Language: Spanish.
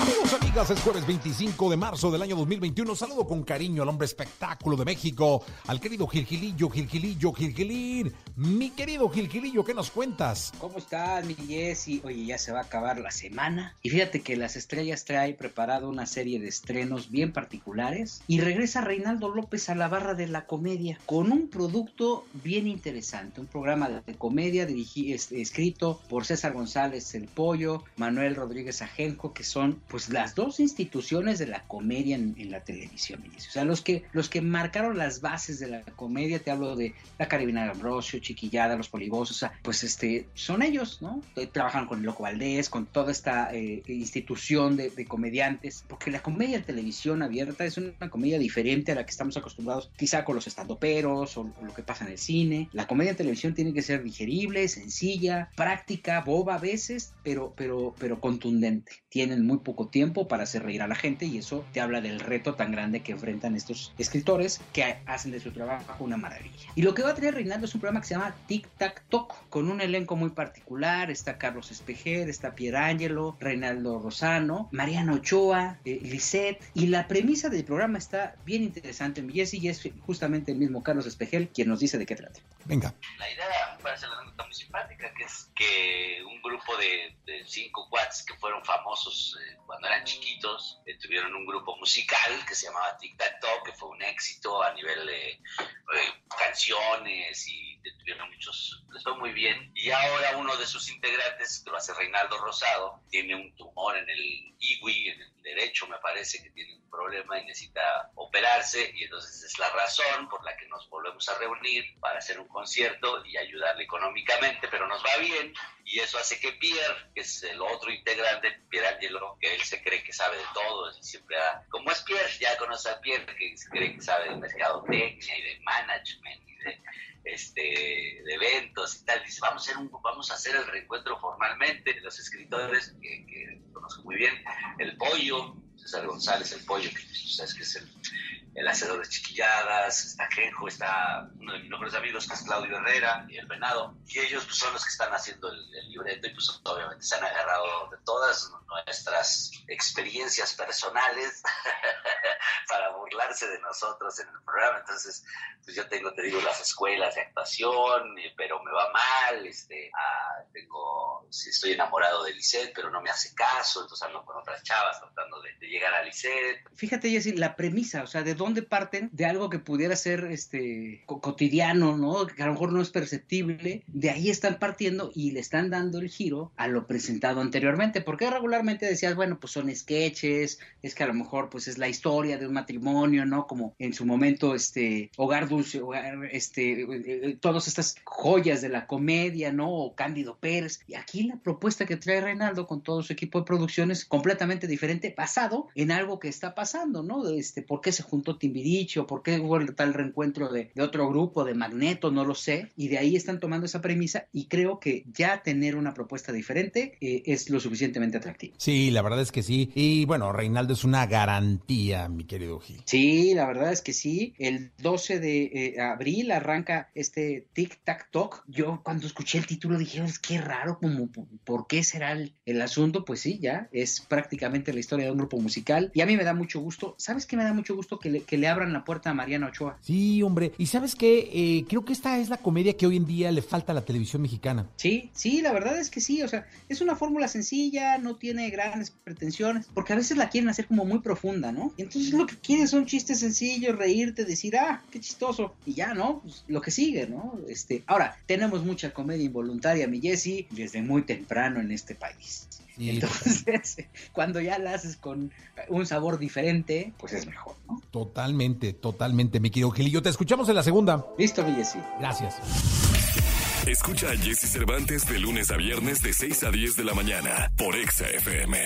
Amigos, amigas, es jueves 25 de marzo del año 2021. Saludo con cariño al hombre espectáculo de México, al querido Gilgilillo, Gilgilillo, Gilgilín. Mi querido Gilgilillo, ¿qué nos cuentas? ¿Cómo estás, mi Jessy? Oye, ya se va a acabar la semana. Y fíjate que Las Estrellas trae preparado una serie de estrenos bien particulares. Y regresa Reinaldo López a la barra de la comedia con un producto bien interesante. Un programa de comedia dirigido, escrito por César González El Pollo, Manuel Rodríguez Ajenco, que son pues las dos instituciones de la comedia en, la televisión. O sea, los que, los que marcaron las bases de la comedia, te hablo de la Caribina Ambrosio, Chiquillada, Los Polivosos, o sea, pues este, son ellos, ¿no? Eh, trabajan con el Loco Valdés, con toda esta eh, institución de, comediantes, porque la comedia en televisión abierta es una comedia diferente a la que estamos acostumbrados, quizá con los estandoperos o, o lo que pasa en el cine. La comedia en televisión tiene que ser digerible, sencilla, práctica, boba a veces, pero, pero, pero contundente. Tienen muy poco tiempo para hacer reír a la gente y eso te habla del reto tan grande que enfrentan estos escritores que hacen de su trabajo una maravilla. Y lo que va a tener Reinaldo es un programa que se llama Tic Tac Toc, con un elenco muy particular. Está Carlos Espejer, está Pierangelo, Reinaldo Rosano, Mariano Ochoa, eh, Lisette. Y la premisa del programa está bien interesante, mi Jesse, y es justamente el mismo Carlos Espejel quien nos dice de qué trata. Venga. La idea me parece la nota muy simpática, que es que grupo de, cinco watts que fueron famosos eh, cuando eran chiquitos, eh, tuvieron un grupo musical que se llamaba Tic Tac Toc, que fue un éxito a nivel de canciones y tuvieron muchos, les fue muy bien. Y ahora uno de sus integrantes, que lo hace Reinaldo Rosado, tiene un tumor en el IWI, en el derecho me parece que tiene un problema y necesita operarse y entonces es la razón por la que nos volvemos a reunir para hacer un concierto y ayudarle económicamente, pero nos va bien y eso hace que Pierre, que es el otro integrante, Pierre Angelo, que él se cree que sabe de todo, siempre como es Pierre, ya conoce a Pierre, que se cree que sabe de mercadotecnia y de management y de este, de eventos y tal. Dice, vamos a hacer, un, vamos a hacer el reencuentro formalmente. Los escritores que, conozco muy bien, el pollo, César González, el pollo, que sabes que es el, el hacedor de chiquilladas, está Genjo, está uno de mis mejores amigos que es Claudio Herrera y el Venado, y ellos pues, son los que están haciendo el, libreto y pues obviamente se han agarrado de todas nuestras experiencias personales para burlarse de nosotros en el programa, entonces pues yo tengo, te digo, las escuelas de actuación, pero me va mal, este, ah, tengo, estoy enamorado de Lisette, pero no me hace caso, entonces ando con otras chavas tratando de, llegar a Lisette. Fíjate, Jessy, la premisa, o sea, de dónde parten de algo que pudiera ser este cotidiano, ¿no? Que a lo mejor no es perceptible, de ahí están partiendo y le están dando el giro a lo presentado anteriormente, porque regularmente decías, bueno, pues son sketches, es que a lo mejor pues es la historia de un matrimonio, ¿no? Como en su momento este Hogar Dulce, este eh, eh, todas estas joyas de la comedia, ¿no? O Cándido Pérez. Y aquí la propuesta que trae Reinaldo con todo su equipo de producción es completamente diferente, basado en algo que está pasando, ¿no? Este, ¿por qué se juntó Timbiriche o por qué hubo tal reencuentro de, otro grupo, de Magneto, no lo sé. Y de ahí están tomando esa premisa y creo que ya tener una propuesta diferente eh, es lo suficientemente atractivo. Sí, la verdad es que sí. Y bueno, Reinaldo es una garantía, mi querido Gil. Sí, la verdad es que sí. El 12 de eh, abril arranca este Tic Tac Talk. Yo cuando escuché el título dije, es que raro, como, ¿por qué será el, el asunto? Pues sí, ya es prácticamente la historia de un grupo musical. Y a mí me da mucho gusto. ¿Sabes qué me da mucho gusto? Que le, que le abran la puerta a Mariano Ochoa. Sí, hombre. Y sabes qué, eh, creo que esta es la comedia que hoy en día le falta a la televisión mexicana. Sí, sí, la verdad es que sí. O sea, es una fórmula sencilla, no tiene grandes pretensiones, porque a veces la quieren hacer como muy profunda, ¿no? Entonces lo que quieren son chistes sencillos, reírte, decir, ah, qué chistoso. Y ya, ¿no? Pues, lo que sigue, ¿no? Este, ahora, tenemos mucha comedia involuntaria, mi Jesse, desde muy temprano en este país. Entonces, cuando ya la haces con un sabor diferente, pues es mejor, ¿no? Totalmente, totalmente, mi querido Gilillo. Te escuchamos en la segunda. Listo, mi Jessy. Gracias. Escucha a Jesse Cervantes de lunes a viernes de 6 a 10 de la mañana por Exa FM.